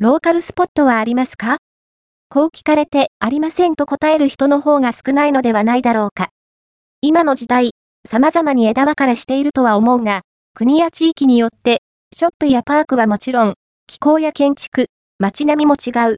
ローカルスポットはありますか？こう聞かれてありませんと答える人の方が少ないのではないだろうか。今の時代、様々に枝分かれしているとは思うが、国や地域によって、ショップやパークはもちろん、気候や建築、街並みも違う。